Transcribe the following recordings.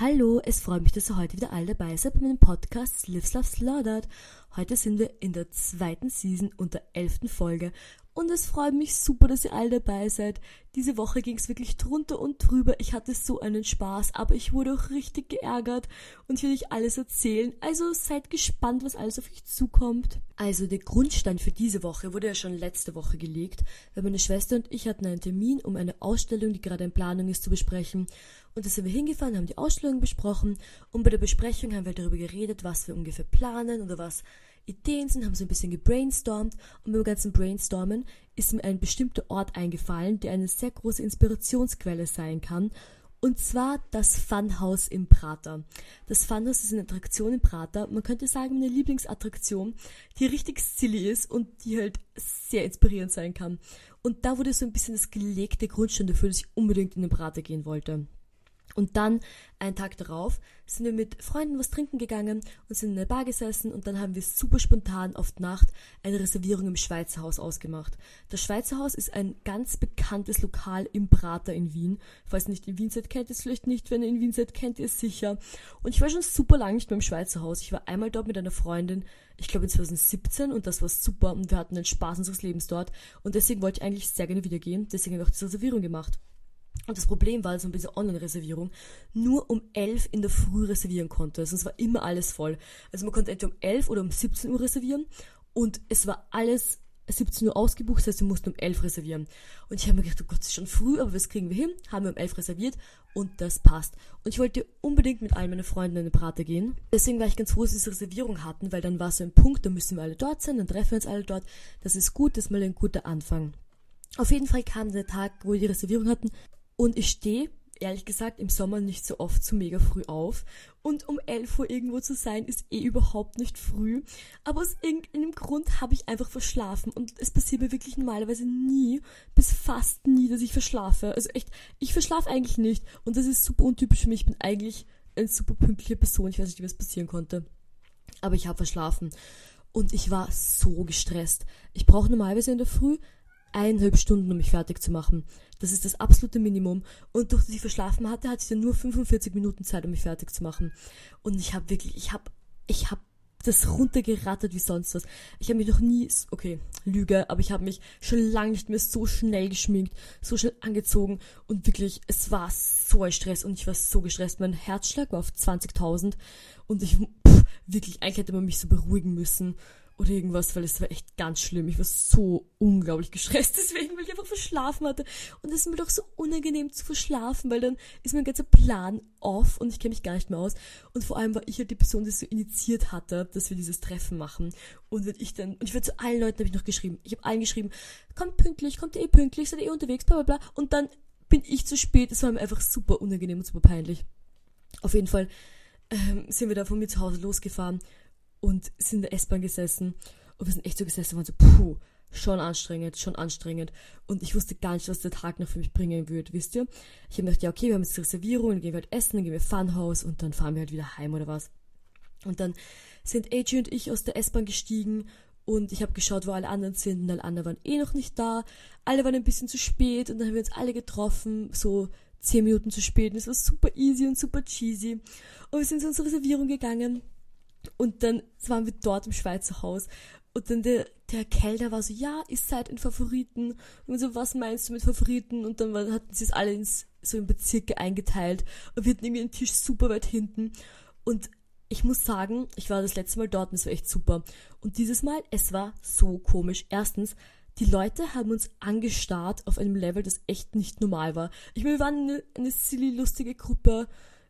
Hallo, es freut mich, dass ihr heute wieder alle dabei seid bei meinem Podcast Lives Love Slaughtered. Heute sind wir in der zweiten Season und der elften Folge und es freut mich super, dass ihr alle dabei seid. Diese Woche ging es wirklich drunter und drüber. Ich hatte so einen Spaß, aber ich wurde auch richtig geärgert und will euch alles erzählen. Also seid gespannt, was alles auf euch zukommt. Also der Grundstein für diese Woche wurde ja schon letzte Woche gelegt, weil meine Schwester und ich hatten einen Termin, um eine Ausstellung, die gerade in Planung ist, zu besprechen. Und da sind wir hingefahren, haben die Ausstellung besprochen und bei der Besprechung haben wir darüber geredet, was wir ungefähr planen oder was Ideen sind, haben so ein bisschen gebrainstormt und beim ganzen Brainstormen ist mir ein bestimmter Ort eingefallen, der eine sehr große Inspirationsquelle sein kann. Und zwar das Funhouse im Prater. Das Funhouse ist eine Attraktion im Prater. Man könnte sagen, meine Lieblingsattraktion, die richtig silly ist und die halt sehr inspirierend sein kann. Und da wurde so ein bisschen das gelegte Grundstein dafür, dass ich unbedingt in den Prater gehen wollte. Und dann, einen Tag darauf, sind wir mit Freunden was trinken gegangen und sind in der Bar gesessen und dann haben wir super spontan auf Nacht eine Reservierung im Schweizer Haus ausgemacht. Das Schweizer Haus ist ein ganz bekanntes Lokal im Prater in Wien. Falls ihr nicht in Wien seid, kennt ihr es vielleicht nicht. Wenn ihr in Wien seid, kennt ihr es sicher. Und ich war schon super lange nicht mehr im Schweizer Haus. Ich war einmal dort mit einer Freundin, ich glaube in 2017 und das war super und wir hatten den Spaß unseres Lebens dort und deswegen wollte ich eigentlich sehr gerne wieder gehen. Deswegen habe ich auch diese Reservierung gemacht. Und das Problem war, also bei dieser Online-Reservierung nur um 11 in der Früh reservieren konnte. Also es war immer alles voll. Also man konnte entweder um 11 oder um 17 Uhr reservieren und es war alles 17 Uhr ausgebucht, das heißt, wir mussten um 11 reservieren. Und ich habe mir gedacht, oh Gott, es ist schon früh, aber das kriegen wir hin. Haben wir um 11 reserviert und das passt. Und ich wollte unbedingt mit all meinen Freunden in eine Prater gehen. Deswegen war ich ganz froh, dass wir diese Reservierung hatten, weil dann war so ein Punkt, da müssen wir alle dort sein, dann treffen wir uns alle dort. Das ist gut, das ist mal ein guter Anfang. Auf jeden Fall kam der Tag, wo wir die Reservierung hatten und ich stehe, ehrlich gesagt, im Sommer nicht so oft so mega früh auf. Und um 11 Uhr irgendwo zu sein, ist eh überhaupt nicht früh. Aber aus irgendeinem Grund habe ich einfach verschlafen. Und es passiert mir wirklich normalerweise nie, bis fast nie, dass ich verschlafe. Also echt, ich verschlafe eigentlich nicht. Und das ist super untypisch für mich. Ich bin eigentlich eine super pünktliche Person. Ich weiß nicht, wie es passieren konnte. Aber ich habe verschlafen. Und ich war so gestresst. Ich brauche normalerweise in der Früh eineinhalb Stunden, um mich fertig zu machen. Das ist das absolute Minimum. Und durch dass ich verschlafen hatte, hatte ich dann nur 45 Minuten Zeit, um mich fertig zu machen. Und ich habe wirklich, ich habe, ich habe das runtergerattert wie sonst was. Ich habe mich noch nie, okay, Lüge, aber ich habe mich schon lange nicht mehr so schnell geschminkt, so schnell angezogen und wirklich, es war so ein Stress und ich war so gestresst. Mein Herzschlag war auf 20.000 und ich, pff, wirklich, eigentlich hätte man mich so beruhigen müssen oder irgendwas, weil es war echt ganz schlimm. Ich war so unglaublich gestresst, deswegen, weil ich einfach verschlafen hatte. Und es ist mir doch so unangenehm zu verschlafen, weil dann ist mein ganzer Plan off und ich kenne mich gar nicht mehr aus. Und vor allem war ich halt die Person, die es so initiiert hatte, dass wir dieses Treffen machen. Und wenn ich dann, und ich würde zu allen Leuten habe ich noch geschrieben. Ich habe allen geschrieben, kommt pünktlich, kommt eh pünktlich, seid eh unterwegs, bla bla bla. Und dann bin ich zu spät. Es war mir einfach super unangenehm und super peinlich. Auf jeden Fall ähm, sind wir da von mir zu Hause losgefahren und sind in der S-Bahn gesessen und wir sind echt so gesessen und waren so, puh, schon anstrengend, schon anstrengend. Und ich wusste gar nicht, was der Tag noch für mich bringen würde, wisst ihr? Ich habe gedacht, ja, okay, wir haben jetzt Reservierung, dann gehen wir halt essen, dann gehen wir Funhouse und dann fahren wir halt wieder heim oder was. Und dann sind AJ und ich aus der S-Bahn gestiegen und ich habe geschaut, wo alle anderen sind und alle anderen waren eh noch nicht da. Alle waren ein bisschen zu spät und dann haben wir uns alle getroffen, so zehn Minuten zu spät. Und es war super easy und super cheesy. Und wir sind zu unserer Reservierung gegangen und dann waren wir dort im Schweizer Haus. Und dann der, der Kellner war so, ja, ihr seid in Favoriten. Und so, was meinst du mit Favoriten? Und dann hatten sie es alle ins, so in Bezirke eingeteilt. Und wir hatten irgendwie einen Tisch super weit hinten. Und ich muss sagen, ich war das letzte Mal dort und es war echt super. Und dieses Mal, es war so komisch. Erstens, die Leute haben uns angestarrt auf einem Level, das echt nicht normal war. Ich meine, wir waren eine, eine silly, lustige Gruppe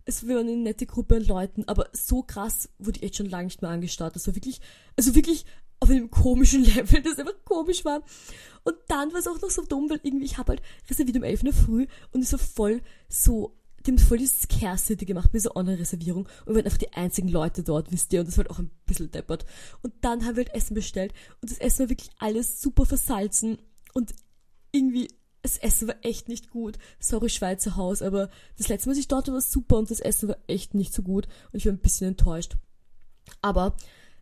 es war eine nette Gruppe an Leuten, aber so krass wurde ich echt schon lange nicht mehr angestarrt. Das war wirklich, also wirklich auf einem komischen Level, das einfach komisch war. Und dann war es auch noch so dumm, weil irgendwie, ich habe halt reserviert um 11 Uhr früh und es war voll so, die haben voll dieses Scare-City gemacht mit so Online-Reservierung und wir waren einfach die einzigen Leute dort, wisst ihr, und das war halt auch ein bisschen deppert. Und dann haben wir halt Essen bestellt und das Essen war wirklich alles super versalzen und irgendwie das Essen war echt nicht gut. Sorry, Schweizer Haus, aber das letzte Mal, ich dort war, war super und das Essen war echt nicht so gut und ich war ein bisschen enttäuscht. Aber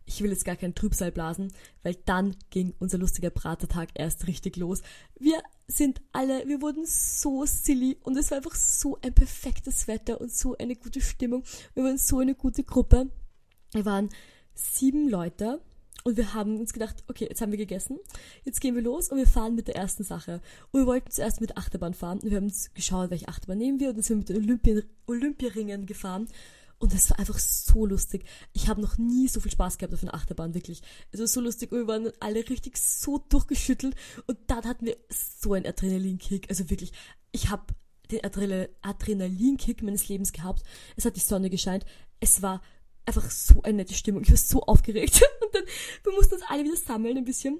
ich will jetzt gar keinen Trübsal blasen, weil dann ging unser lustiger Bratertag erst richtig los. Wir sind alle, wir wurden so silly und es war einfach so ein perfektes Wetter und so eine gute Stimmung. Wir waren so eine gute Gruppe. Wir waren sieben Leute und wir haben uns gedacht, okay, jetzt haben wir gegessen, jetzt gehen wir los und wir fahren mit der ersten Sache. Und wir wollten zuerst mit Achterbahn fahren und wir haben uns geschaut, welche Achterbahn nehmen wir und dann sind wir mit den Olympi Olympieringen gefahren. Und es war einfach so lustig. Ich habe noch nie so viel Spaß gehabt auf einer Achterbahn, wirklich. Es war so lustig und wir waren alle richtig so durchgeschüttelt. Und dann hatten wir so einen Adrenalinkick. Also wirklich, ich habe den Adrenalinkick meines Lebens gehabt. Es hat die Sonne gescheint. Es war einfach so eine nette Stimmung. Ich war so aufgeregt. Und dann, wir mussten uns alle wieder sammeln ein bisschen.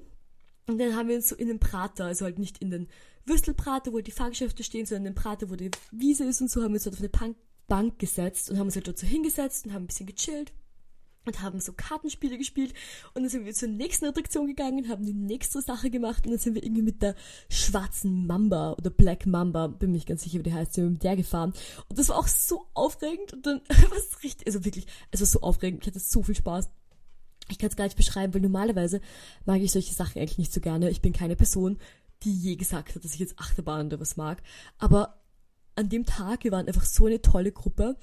Und dann haben wir uns so in den Prater, also halt nicht in den Würstelprater, wo die Fahrgeschäfte stehen, sondern in den Prater, wo die Wiese ist und so, haben wir uns dort auf eine Bank, gesetzt und haben uns halt dort so hingesetzt und haben ein bisschen gechillt und haben so Kartenspiele gespielt und dann sind wir zur nächsten Attraktion gegangen, haben die nächste Sache gemacht und dann sind wir irgendwie mit der schwarzen Mamba oder Black Mamba, bin mir ganz sicher, wie die heißt, sind wir mit der gefahren und das war auch so aufregend und dann war es richtig, also wirklich, es war so aufregend, ich hatte so viel Spaß. Ich kann es gar nicht beschreiben, weil normalerweise mag ich solche Sachen eigentlich nicht so gerne. Ich bin keine Person, die je gesagt hat, dass ich jetzt Achterbahn oder was mag. Aber an dem Tag, wir waren einfach so eine tolle Gruppe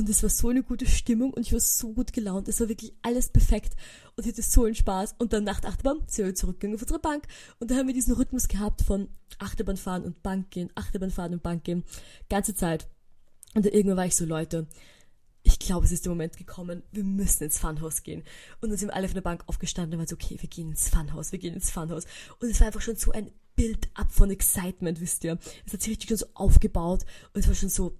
und es war so eine gute Stimmung und ich war so gut gelaunt. Es war wirklich alles perfekt und ich hatte so einen Spaß. Und dann nach der Achterbahn sind wir zurückgegangen auf unsere Bank und da haben wir diesen Rhythmus gehabt von Achterbahn fahren und Bank gehen, Achterbahn fahren und Bank gehen. Ganze Zeit. Und dann irgendwann war ich so, Leute, ich glaube, es ist der Moment gekommen, wir müssen ins Funhaus gehen. Und dann sind wir alle von der Bank aufgestanden und waren so, okay, wir gehen ins Funhaus, wir gehen ins Funhaus. Und es war einfach schon so ein Build-up von Excitement, wisst ihr. Es hat sich richtig schon so aufgebaut und es war schon so,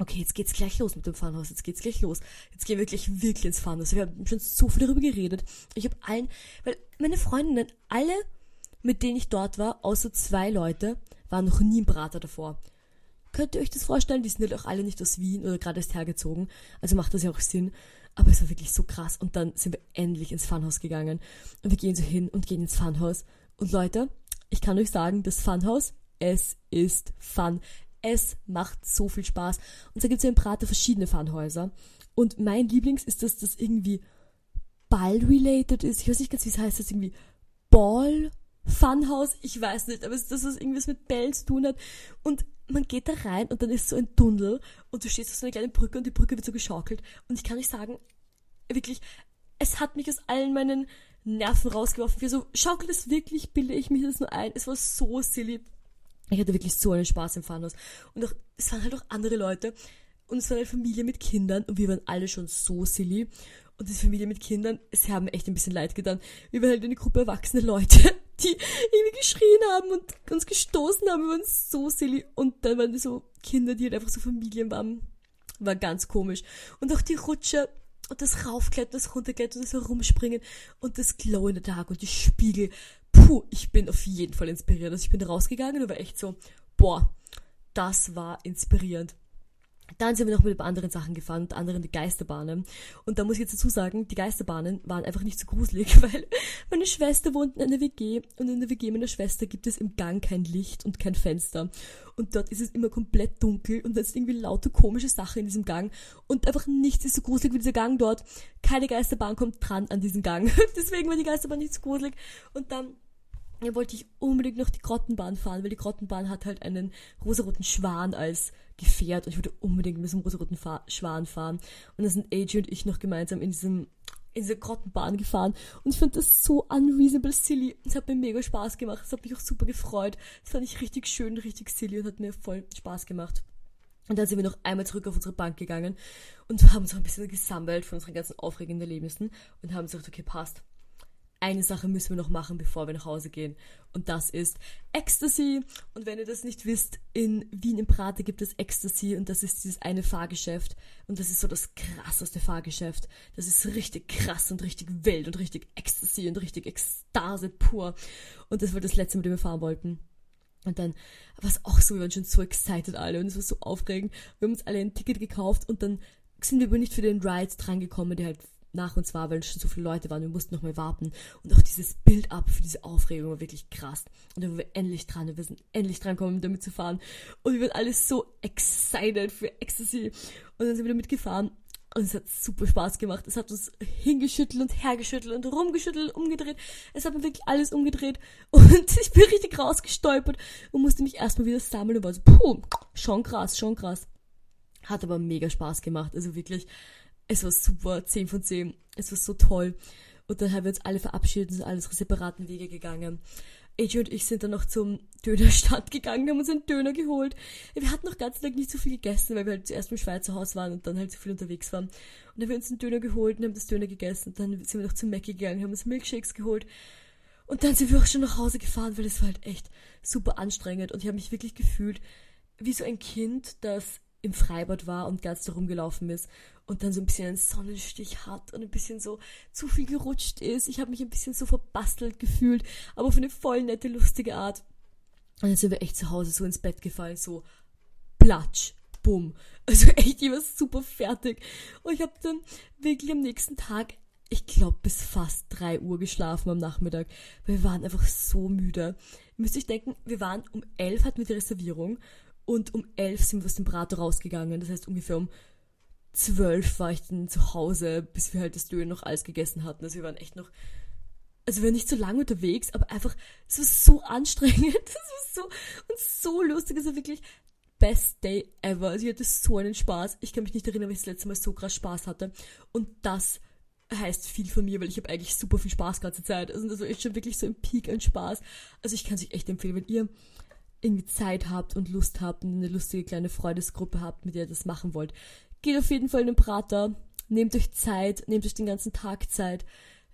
okay, jetzt geht's gleich los mit dem Funhaus, jetzt geht's gleich los. Jetzt gehen wir wirklich, wirklich ins Funhaus. Wir haben schon so viel darüber geredet. Ich habe allen, weil meine Freundinnen, alle, mit denen ich dort war, außer zwei Leute, waren noch nie im Prater davor. Könnt ihr euch das vorstellen? Die sind halt auch alle nicht aus Wien oder gerade erst hergezogen. Also macht das ja auch Sinn. Aber es war wirklich so krass. Und dann sind wir endlich ins Funhaus gegangen. Und wir gehen so hin und gehen ins Funhaus. Und Leute, ich kann euch sagen, das Funhaus, es ist Fun. Es macht so viel Spaß. Und da gibt es ja in Prater verschiedene Funhäuser. Und mein Lieblings ist, dass das irgendwie Ball-related ist. Ich weiß nicht ganz, wie es heißt. Das irgendwie Ball Funhaus. Ich weiß nicht, aber es ist das, was irgendwas mit Bällen zu tun hat. Und man geht da rein und dann ist so ein Tunnel und du stehst auf so einer kleinen Brücke und die Brücke wird so geschaukelt. Und ich kann nicht sagen, wirklich, es hat mich aus allen meinen Nerven rausgeworfen. Für so, schaukelt es wirklich, bilde ich mich das nur ein. Es war so silly. Ich hatte wirklich so einen Spaß im Fahnenhaus. Und auch, es waren halt auch andere Leute. Und es war eine Familie mit Kindern und wir waren alle schon so silly. Und diese Familie mit Kindern, es haben echt ein bisschen leid getan. Wir waren halt eine Gruppe erwachsene Leute, die irgendwie geschrien haben und uns gestoßen haben. Wir waren so silly. Und dann waren so Kinder, die halt einfach so Familien waren. War ganz komisch. Und auch die Rutsche, und das Raufklettern, das Runterklettern, das Herumspringen und das Glow in the Dark und die Spiegel. Puh, ich bin auf jeden Fall inspiriert. Also ich bin rausgegangen und war echt so, boah, das war inspirierend. Dann sind wir noch mit anderen Sachen gefahren, unter anderem die Geisterbahnen. Und da muss ich jetzt dazu sagen, die Geisterbahnen waren einfach nicht so gruselig, weil meine Schwester wohnt in einer WG und in der WG meiner Schwester gibt es im Gang kein Licht und kein Fenster. Und dort ist es immer komplett dunkel und da ist irgendwie lauter komische Sachen in diesem Gang und einfach nichts ist so gruselig wie dieser Gang dort. Keine Geisterbahn kommt dran an diesen Gang. Deswegen war die Geisterbahn nicht so gruselig. Und dann ja, wollte ich unbedingt noch die Grottenbahn fahren, weil die Grottenbahn hat halt einen rosaroten Schwan als Gefährt und ich wollte unbedingt mit diesem rosaroten Fa Schwan fahren. Und da sind AJ und ich noch gemeinsam in diesem in dieser Grottenbahn gefahren und ich fand das so unreasonable silly. Es hat mir mega Spaß gemacht. Es hat mich auch super gefreut. Das fand ich richtig schön, richtig silly und hat mir voll Spaß gemacht. Und dann sind wir noch einmal zurück auf unsere Bank gegangen und haben uns auch ein bisschen gesammelt von unseren ganzen aufregenden Erlebnissen und haben gesagt, okay, passt eine Sache müssen wir noch machen, bevor wir nach Hause gehen. Und das ist Ecstasy. Und wenn ihr das nicht wisst, in Wien im Prater gibt es Ecstasy und das ist dieses eine Fahrgeschäft. Und das ist so das krasseste Fahrgeschäft. Das ist richtig krass und richtig wild und richtig Ecstasy und richtig Ekstase pur. Und das war das letzte, mit dem wir fahren wollten. Und dann war es auch so, wir waren schon so excited alle und es war so aufregend. Wir haben uns alle ein Ticket gekauft und dann sind wir aber nicht für den Ride drangekommen, der halt nach uns war, weil schon so viele Leute waren. Wir mussten noch mal warten. Und auch dieses Bild-up für diese Aufregung war wirklich krass. Und dann waren wir endlich dran. Wir sind endlich dran gekommen, damit zu fahren. Und wir waren alle so excited für Ecstasy. Und dann sind wir damit gefahren. Und es hat super Spaß gemacht. Es hat uns hingeschüttelt und hergeschüttelt und rumgeschüttelt, umgedreht. Es hat mir wirklich alles umgedreht. Und ich bin richtig rausgestolpert und musste mich erstmal wieder sammeln und war so, puh, schon krass, schon krass. Hat aber mega Spaß gemacht. Also wirklich, es war super, 10 von 10. Es war so toll. Und dann haben wir uns alle verabschiedet und sind alles separaten Wege gegangen. AJ und ich sind dann noch zum Dönerstand gegangen, haben uns einen Döner geholt. Wir hatten noch ganz Tag nicht so viel gegessen, weil wir halt zuerst im Schweizer Haus waren und dann halt so viel unterwegs waren. Und dann haben wir uns einen Döner geholt und haben das Döner gegessen. Und dann sind wir noch zum Mackie gegangen, haben uns Milkshakes geholt. Und dann sind wir auch schon nach Hause gefahren, weil es war halt echt super anstrengend. Und ich habe mich wirklich gefühlt wie so ein Kind, das im Freibad war und ganz da rumgelaufen ist und dann so ein bisschen einen Sonnenstich hat und ein bisschen so zu viel gerutscht ist. Ich habe mich ein bisschen so verbastelt gefühlt, aber auf eine voll nette, lustige Art. Und dann sind wir echt zu Hause so ins Bett gefallen, so platsch, bumm. Also echt, ich war super fertig. Und ich habe dann wirklich am nächsten Tag, ich glaube, bis fast drei Uhr geschlafen am Nachmittag, wir waren einfach so müde. Ihr müsst euch denken, wir waren um elf hatten wir die Reservierung und um elf sind wir aus dem Prater rausgegangen. Das heißt, ungefähr um zwölf war ich dann zu Hause, bis wir halt das Döner noch alles gegessen hatten. Also wir waren echt noch, also wir waren nicht so lange unterwegs, aber einfach, es war so anstrengend. Es war so, und so lustig. Also wirklich, best day ever. Also ich hatte so einen Spaß. Ich kann mich nicht erinnern, wie ich das letzte Mal so krass Spaß hatte. Und das heißt viel von mir, weil ich habe eigentlich super viel Spaß ganze Zeit. Also das war echt schon wirklich so ein Peak an Spaß. Also ich kann es euch echt empfehlen, wenn ihr irgendwie Zeit habt und Lust habt und eine lustige kleine Freundesgruppe habt, mit der ihr das machen wollt. Geht auf jeden Fall in den Prater, nehmt euch Zeit, nehmt euch den ganzen Tag Zeit,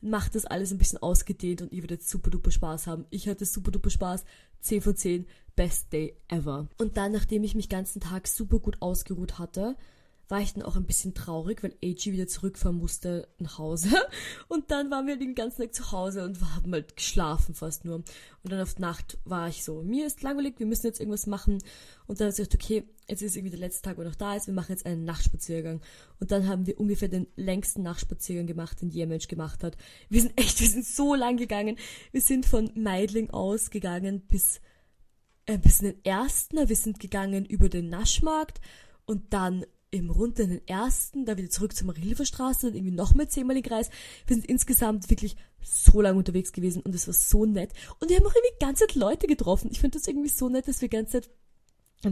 macht das alles ein bisschen ausgedehnt und ihr werdet super duper Spaß haben. Ich hatte super duper Spaß, 10 von 10, best day ever. Und dann, nachdem ich mich ganzen Tag super gut ausgeruht hatte, war ich dann auch ein bisschen traurig, weil AG wieder zurückfahren musste nach Hause. Und dann waren wir den ganzen Tag zu Hause und haben halt geschlafen fast nur. Und dann auf Nacht war ich so, mir ist langweilig, wir müssen jetzt irgendwas machen. Und dann habe ich gesagt, okay, jetzt ist irgendwie der letzte Tag, wo noch da ist, wir machen jetzt einen Nachtspaziergang. Und dann haben wir ungefähr den längsten Nachtspaziergang gemacht, den je Mensch gemacht hat. Wir sind echt, wir sind so lang gegangen. Wir sind von Meidling aus gegangen bis, äh, bis in den ersten. Wir sind gegangen über den Naschmarkt und dann im Rund in den ersten, da wieder zurück zur Marilferstraße und irgendwie nochmal zehnmal den Kreis. Wir sind insgesamt wirklich so lange unterwegs gewesen und es war so nett. Und wir haben auch irgendwie ganze Zeit Leute getroffen. Ich finde das irgendwie so nett, dass wir ganze Zeit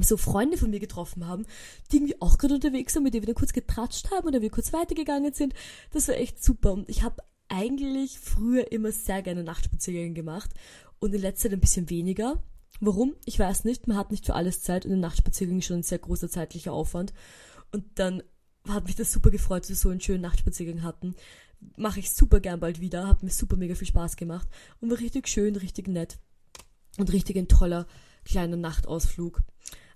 so Freunde von mir getroffen haben, die irgendwie auch gerade unterwegs sind, mit denen wir dann kurz getratscht haben oder wir kurz weitergegangen sind. Das war echt super. Und ich habe eigentlich früher immer sehr gerne Nachtspaziergänge gemacht und in letzter Zeit ein bisschen weniger. Warum? Ich weiß nicht. Man hat nicht für alles Zeit und ein Nachtspaziergang ist schon ein sehr großer zeitlicher Aufwand. Und dann hat mich das super gefreut, dass wir so einen schönen Nachtspaziergang hatten. Mache ich super gern bald wieder, hat mir super mega viel Spaß gemacht und war richtig schön, richtig nett und richtig ein toller kleiner Nachtausflug.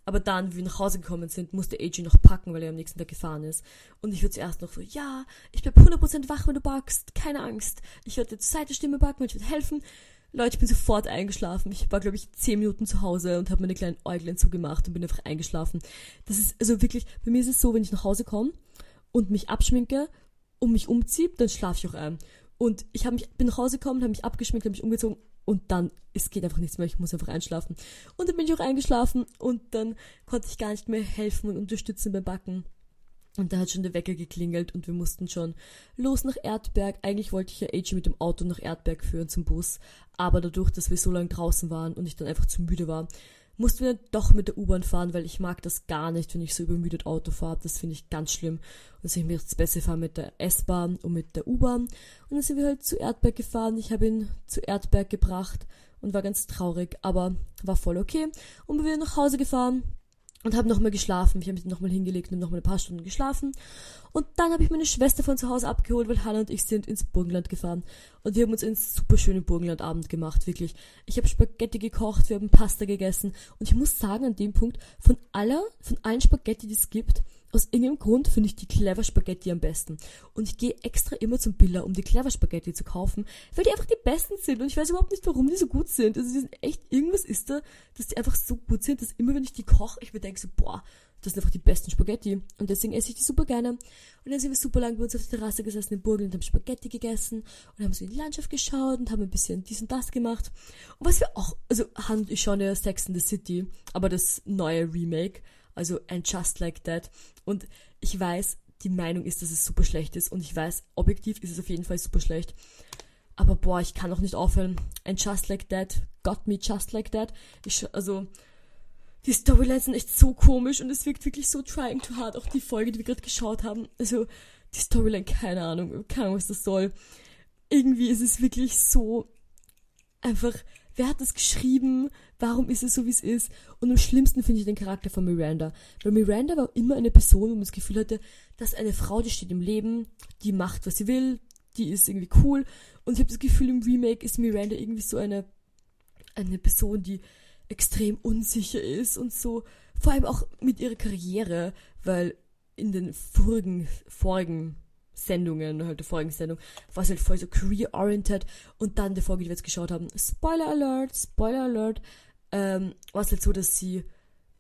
Aber dann, wie wir nach Hause gekommen sind, musste AJ noch packen, weil er am nächsten Tag gefahren ist. Und ich würde zuerst noch so, ja, ich bleib 100% wach, wenn du backst, keine Angst. Ich werde dir zur Seite Stimme backen, ich werde helfen. Leute, ich bin sofort eingeschlafen. Ich war, glaube ich, zehn Minuten zu Hause und habe meine kleinen Äuglein zugemacht und bin einfach eingeschlafen. Das ist, also wirklich, bei mir ist es so, wenn ich nach Hause komme und mich abschminke und mich umziehe, dann schlafe ich auch ein. Und ich mich, bin nach Hause gekommen, habe mich abgeschminkt, habe mich umgezogen und dann, es geht einfach nichts mehr, ich muss einfach einschlafen. Und dann bin ich auch eingeschlafen und dann konnte ich gar nicht mehr helfen und unterstützen beim Backen. Und da hat schon der Wecker geklingelt und wir mussten schon los nach Erdberg. Eigentlich wollte ich ja AJ mit dem Auto nach Erdberg führen zum Bus. Aber dadurch, dass wir so lange draußen waren und ich dann einfach zu müde war, mussten wir dann doch mit der U-Bahn fahren, weil ich mag das gar nicht, wenn ich so übermüdet Auto fahre. Das finde ich ganz schlimm. Und deswegen mir jetzt besser fahren mit der S-Bahn und mit der U-Bahn. Und dann sind wir halt zu Erdberg gefahren. Ich habe ihn zu Erdberg gebracht und war ganz traurig, aber war voll okay. Und wir sind nach Hause gefahren und habe nochmal geschlafen. Ich habe mich nochmal hingelegt und nochmal ein paar Stunden geschlafen. Und dann habe ich meine Schwester von zu Hause abgeholt, weil Hannah und ich sind ins Burgenland gefahren. Und wir haben uns einen super schönen Burgenlandabend gemacht, wirklich. Ich habe Spaghetti gekocht, wir haben Pasta gegessen. Und ich muss sagen, an dem Punkt, von aller, von allen Spaghetti, die es gibt, aus irgendeinem Grund finde ich die Clever Spaghetti am besten. Und ich gehe extra immer zum Biller, um die Clever Spaghetti zu kaufen, weil die einfach die besten sind. Und ich weiß überhaupt nicht, warum die so gut sind. Also die sind echt, irgendwas ist da, dass die einfach so gut sind, dass immer wenn ich die koche, ich mir denke so, boah, das sind einfach die besten Spaghetti. Und deswegen esse ich die super gerne. Und dann sind wir super lang bei uns auf der Terrasse gesessen in Burgen und haben Spaghetti gegessen und haben so in die Landschaft geschaut und haben ein bisschen dies und das gemacht. Und was wir auch, also ich schaue ja Sex in the City, aber das neue Remake also And Just Like That. Und ich weiß, die Meinung ist, dass es super schlecht ist. Und ich weiß, objektiv ist es auf jeden Fall super schlecht. Aber boah, ich kann auch nicht aufhören. And Just Like That got me just like that. Ich, also, die Storylines sind echt so komisch und es wirkt wirklich so trying too hard. Auch die Folge, die wir gerade geschaut haben. Also, die Storyline, keine Ahnung, keine Ahnung, was das soll. Irgendwie ist es wirklich so einfach, wer hat das geschrieben? Warum ist es so, wie es ist? Und am schlimmsten finde ich den Charakter von Miranda. Weil Miranda war immer eine Person, wo man das Gefühl hatte, dass eine Frau, die steht im Leben, die macht, was sie will, die ist irgendwie cool. Und ich habe das Gefühl, im Remake ist Miranda irgendwie so eine, eine Person, die extrem unsicher ist und so. Vor allem auch mit ihrer Karriere, weil in den vorigen, vorigen Sendungen, halt der vorigen Sendung, war es halt voll so career-oriented und dann der Folge, die wir jetzt geschaut haben, Spoiler Alert, Spoiler Alert, ähm, war es halt so, dass sie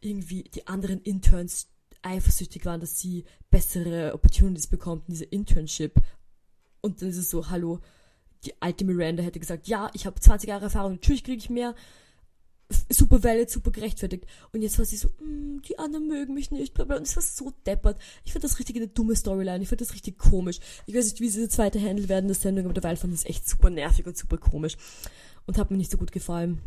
irgendwie die anderen Interns eifersüchtig waren, dass sie bessere Opportunities bekommt in dieser Internship. Und dann ist es so, hallo, die alte Miranda hätte gesagt, ja, ich habe 20 Jahre Erfahrung, natürlich kriege ich mehr, super valid, super gerechtfertigt. Und jetzt war sie so, mm, die anderen mögen mich nicht. Und es war so deppert. Ich fand das richtig eine dumme Storyline. Ich fand das richtig komisch. Ich weiß nicht, wie sie diese zweite Handel werden, das Sendung, aber derweil fand ich es echt super nervig und super komisch. Und hat mir nicht so gut gefallen.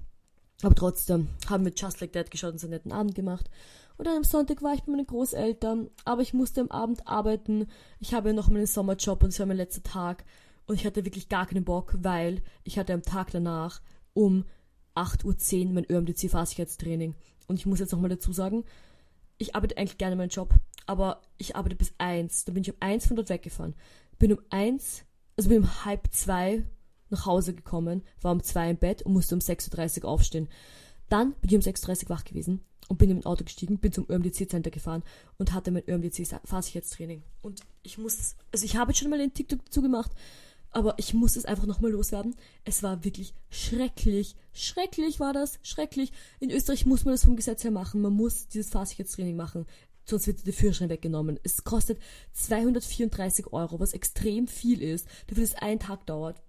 Aber trotzdem haben wir Just Like That geschaut und so einen netten Abend gemacht. Und dann am Sonntag war ich bei meinen Großeltern, aber ich musste am Abend arbeiten. Ich habe ja noch meinen Sommerjob und es war mein letzter Tag. Und ich hatte wirklich gar keinen Bock, weil ich hatte am Tag danach um 8.10 Uhr mein ÖMDC-Fahrsicherheitstraining. Und ich muss jetzt nochmal dazu sagen, ich arbeite eigentlich gerne meinen Job, aber ich arbeite bis 1. Dann bin ich um 1 von dort weggefahren. Bin um 1, also bin um halb 2 nach Hause gekommen, war um 2 im Bett und musste um 6.30 Uhr aufstehen. Dann bin ich um 6.30 Uhr wach gewesen und bin in mein Auto gestiegen, bin zum ÖMDC-Center gefahren und hatte mein ÖMDC-Fahrsicherheitstraining. Und ich muss, also ich habe jetzt schon mal den TikTok dazu gemacht, aber ich muss es einfach nochmal loswerden. Es war wirklich schrecklich. Schrecklich war das. Schrecklich. In Österreich muss man das vom Gesetz her machen. Man muss dieses Fahrsicherheitstraining machen. Sonst wird der Führerschein weggenommen. Es kostet 234 Euro, was extrem viel ist, dafür dass es einen Tag dauert.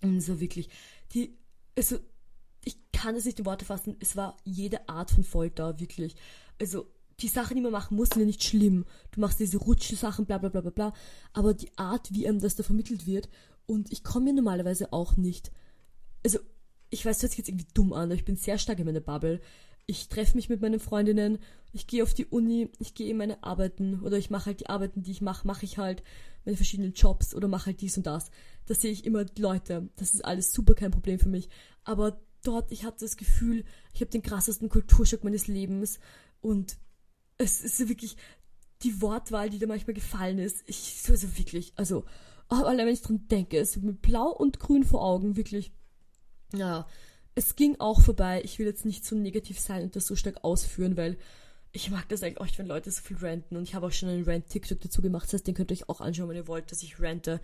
Und so wirklich, die, also, ich kann es nicht in Worte fassen. Es war jede Art von Folter, wirklich. Also, die Sachen, die man machen muss, sind ja nicht schlimm. Du machst diese Rutschsachen, bla bla bla bla bla. Aber die Art, wie einem das da vermittelt wird, und ich komme mir normalerweise auch nicht. Also, ich weiß, das hört sich jetzt irgendwie dumm an, aber ich bin sehr stark in meiner Bubble. Ich treffe mich mit meinen Freundinnen, ich gehe auf die Uni, ich gehe in meine Arbeiten oder ich mache halt die Arbeiten, die ich mache, mache ich halt meine verschiedenen Jobs oder mache halt dies und das. Da sehe ich immer Leute. Das ist alles super kein Problem für mich. Aber dort, ich hatte das Gefühl, ich habe den krassesten Kulturschock meines Lebens und es ist wirklich die Wortwahl, die da manchmal gefallen ist. Ich, also wirklich, also, allein wenn ich dran denke, es ist mit blau und grün vor Augen, wirklich. Ja, es ging auch vorbei. Ich will jetzt nicht so negativ sein und das so stark ausführen, weil ich mag das eigentlich auch, wenn Leute so viel ranten und ich habe auch schon einen Rant-TikTok dazu gemacht. Das heißt, den könnt ihr euch auch anschauen, wenn ihr wollt, dass ich rante,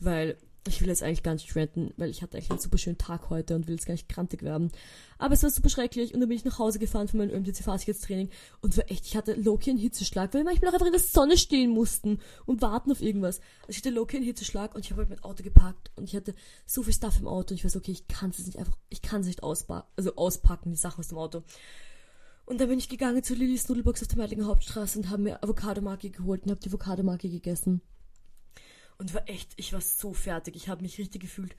weil ich will jetzt eigentlich gar nicht ranten, weil ich hatte eigentlich einen super schönen Tag heute und will jetzt gar nicht krantig werden. Aber es war super schrecklich und dann bin ich nach Hause gefahren von meinem ÖMTC-Fahrsicherheitstraining und war echt, ich hatte Loki einen Hitzeschlag, weil wir manchmal auch einfach in der Sonne stehen mussten und warten auf irgendwas. Also ich hatte Loki einen Hitzeschlag und ich habe halt mein Auto gepackt und ich hatte so viel Stuff im Auto und ich weiß, okay, ich kann es nicht einfach, ich kann es nicht auspa also auspacken, die Sachen aus dem Auto. Und dann bin ich gegangen zu Lillys Nudelbox auf der Meidlinger Hauptstraße und habe mir Avocado-Marke geholt und habe die Avocado-Marke gegessen und war echt, ich war so fertig. Ich habe mich richtig gefühlt,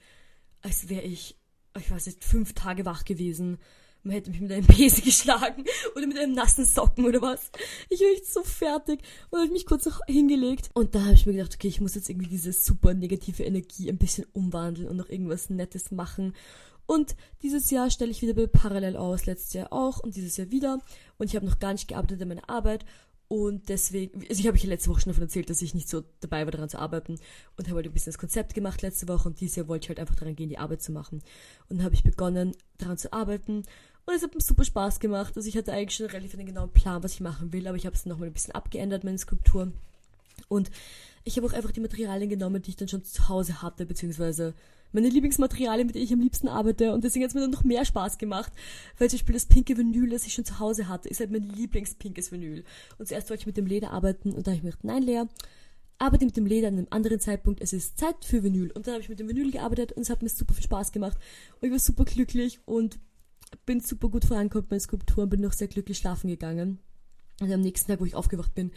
als wäre ich, ich weiß nicht, fünf Tage wach gewesen. Man hätte mich mit einem Besen geschlagen oder mit einem nassen Socken oder was. Ich war echt so fertig und habe mich kurz noch hingelegt. Und da habe ich mir gedacht, okay, ich muss jetzt irgendwie diese super negative Energie ein bisschen umwandeln und noch irgendwas Nettes machen. Und dieses Jahr stelle ich wieder Parallel aus, letztes Jahr auch und dieses Jahr wieder. Und ich habe noch gar nicht gearbeitet an meiner Arbeit und deswegen, also ich habe euch letzte Woche schon davon erzählt, dass ich nicht so dabei war, daran zu arbeiten und habe halt ein bisschen das Konzept gemacht letzte Woche und dieses Jahr wollte ich halt einfach daran gehen, die Arbeit zu machen. Und dann habe ich begonnen, daran zu arbeiten und es hat mir super Spaß gemacht. Also ich hatte eigentlich schon relativ einen genauen Plan, was ich machen will, aber ich habe es nochmal ein bisschen abgeändert, meine Skulptur. Und ich habe auch einfach die Materialien genommen, die ich dann schon zu Hause hatte, beziehungsweise meine Lieblingsmaterialien, mit denen ich am liebsten arbeite. Und deswegen hat es mir dann noch mehr Spaß gemacht, weil zum Beispiel das pinke Vinyl, das ich schon zu Hause hatte, ist halt mein Lieblingspinkes Vinyl. Und zuerst wollte ich mit dem Leder arbeiten und dann habe ich mir gedacht, nein, Lea, arbeite mit dem Leder an einem anderen Zeitpunkt, es ist Zeit für Vinyl. Und dann habe ich mit dem Vinyl gearbeitet und es hat mir super viel Spaß gemacht. Und ich war super glücklich und bin super gut vorangekommen mit meinen Skulpturen, bin noch sehr glücklich schlafen gegangen. Und am nächsten Tag, wo ich aufgewacht bin,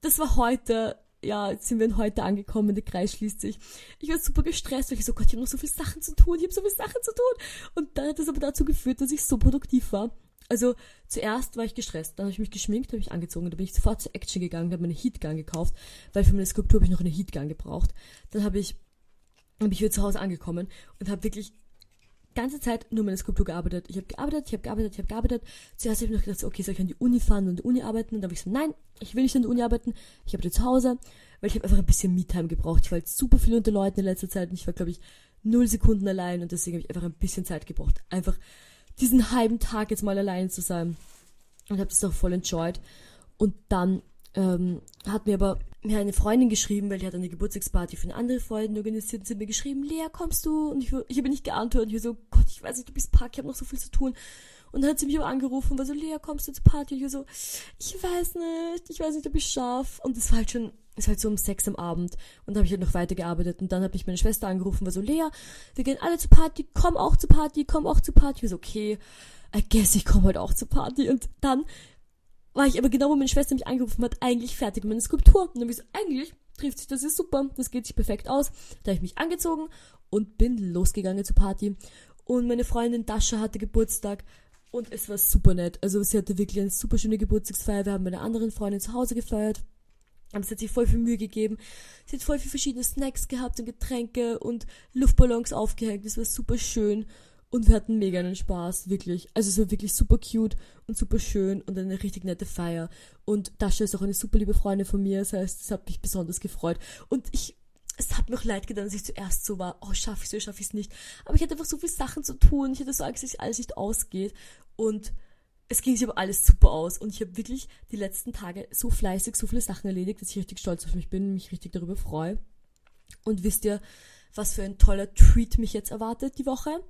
das war heute ja, jetzt sind wir heute angekommen, der Kreis schließt sich. Ich war super gestresst, weil ich so, Gott, ich habe noch so viele Sachen zu tun, ich habe so viele Sachen zu tun. Und dann hat das aber dazu geführt, dass ich so produktiv war. Also zuerst war ich gestresst, dann habe ich mich geschminkt, habe ich angezogen, dann bin ich sofort zur Action gegangen, habe mir eine Heatgun gekauft, weil für meine Skulptur habe ich noch eine Heatgun gebraucht. Dann habe ich, bin ich wieder zu Hause angekommen und habe wirklich ganze Zeit nur meine Skulptur gearbeitet. Ich habe gearbeitet, ich habe gearbeitet, ich habe gearbeitet. Zuerst habe ich noch gedacht, okay, soll ich an die Uni fahren und an die Uni arbeiten? Und dann habe ich so, nein, ich will nicht an der Uni arbeiten. Ich arbeite zu Hause, weil ich habe einfach ein bisschen Me-Time gebraucht. Ich war jetzt super viel unter Leuten in letzter Zeit und ich war, glaube ich, null Sekunden allein und deswegen habe ich einfach ein bisschen Zeit gebraucht. Einfach diesen halben Tag jetzt mal allein zu sein. Und habe das auch voll enjoyed. Und dann ähm, hat mir aber mir eine Freundin geschrieben, weil die hat eine Geburtstagsparty für eine andere Freundin organisiert und sie hat mir geschrieben, Lea, kommst du? Und ich, ich habe nicht geantwortet. Ich so, Gott, ich weiß nicht, du bist Park, ich habe noch so viel zu tun. Und dann hat sie mich aber angerufen und war so, Lea, kommst du zur Party? Und ich so, ich weiß nicht, ich weiß nicht, ob ich schaff. Und das war halt schon, es war halt so um sechs am Abend. Und da habe ich halt noch weitergearbeitet. Und dann habe ich meine Schwester angerufen, war so, Lea, wir gehen alle zur Party, komm auch zur Party, komm auch zur Party. Ich so, okay, I guess ich komme halt auch zur Party. Und dann war ich aber genau, wo meine Schwester mich angerufen hat, eigentlich fertig mit meiner Skulptur. Und dann habe ich so, eigentlich trifft sich das ist super, das geht sich perfekt aus. Da habe ich mich angezogen und bin losgegangen zur Party. Und meine Freundin Dasha hatte Geburtstag und es war super nett. Also sie hatte wirklich eine super schöne Geburtstagsfeier. Wir haben mit einer anderen Freundin zu Hause gefeiert. Aber sie hat sich voll viel Mühe gegeben. Sie hat voll viele verschiedene Snacks gehabt und Getränke und Luftballons aufgehängt. Das war super schön. Und wir hatten mega einen Spaß, wirklich. Also es war wirklich super cute und super schön und eine richtig nette Feier. Und Dasha ist auch eine super liebe Freundin von mir, das heißt, es hat mich besonders gefreut. Und ich, es hat mir auch leid getan, dass ich zuerst so war, oh, schaffe ich es, schaffe ich es nicht. Aber ich hatte einfach so viele Sachen zu tun, ich hatte so Angst, dass alles nicht ausgeht. Und es ging sich aber alles super aus. Und ich habe wirklich die letzten Tage so fleißig, so viele Sachen erledigt, dass ich richtig stolz auf mich bin, mich richtig darüber freue. Und wisst ihr, was für ein toller Treat mich jetzt erwartet die Woche?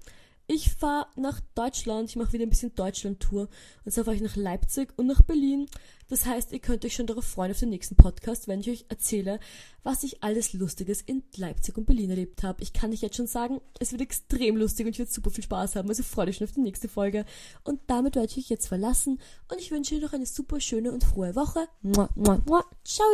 Ich fahre nach Deutschland, ich mache wieder ein bisschen Deutschland-Tour. Und zwar fahre ich nach Leipzig und nach Berlin. Das heißt, ihr könnt euch schon darauf freuen auf den nächsten Podcast, wenn ich euch erzähle, was ich alles Lustiges in Leipzig und Berlin erlebt habe. Ich kann euch jetzt schon sagen, es wird extrem lustig und ich werde super viel Spaß haben. Also freut euch schon auf die nächste Folge. Und damit werde ich euch jetzt verlassen und ich wünsche euch noch eine super schöne und frohe Woche. Mua, mua, mua. Ciao!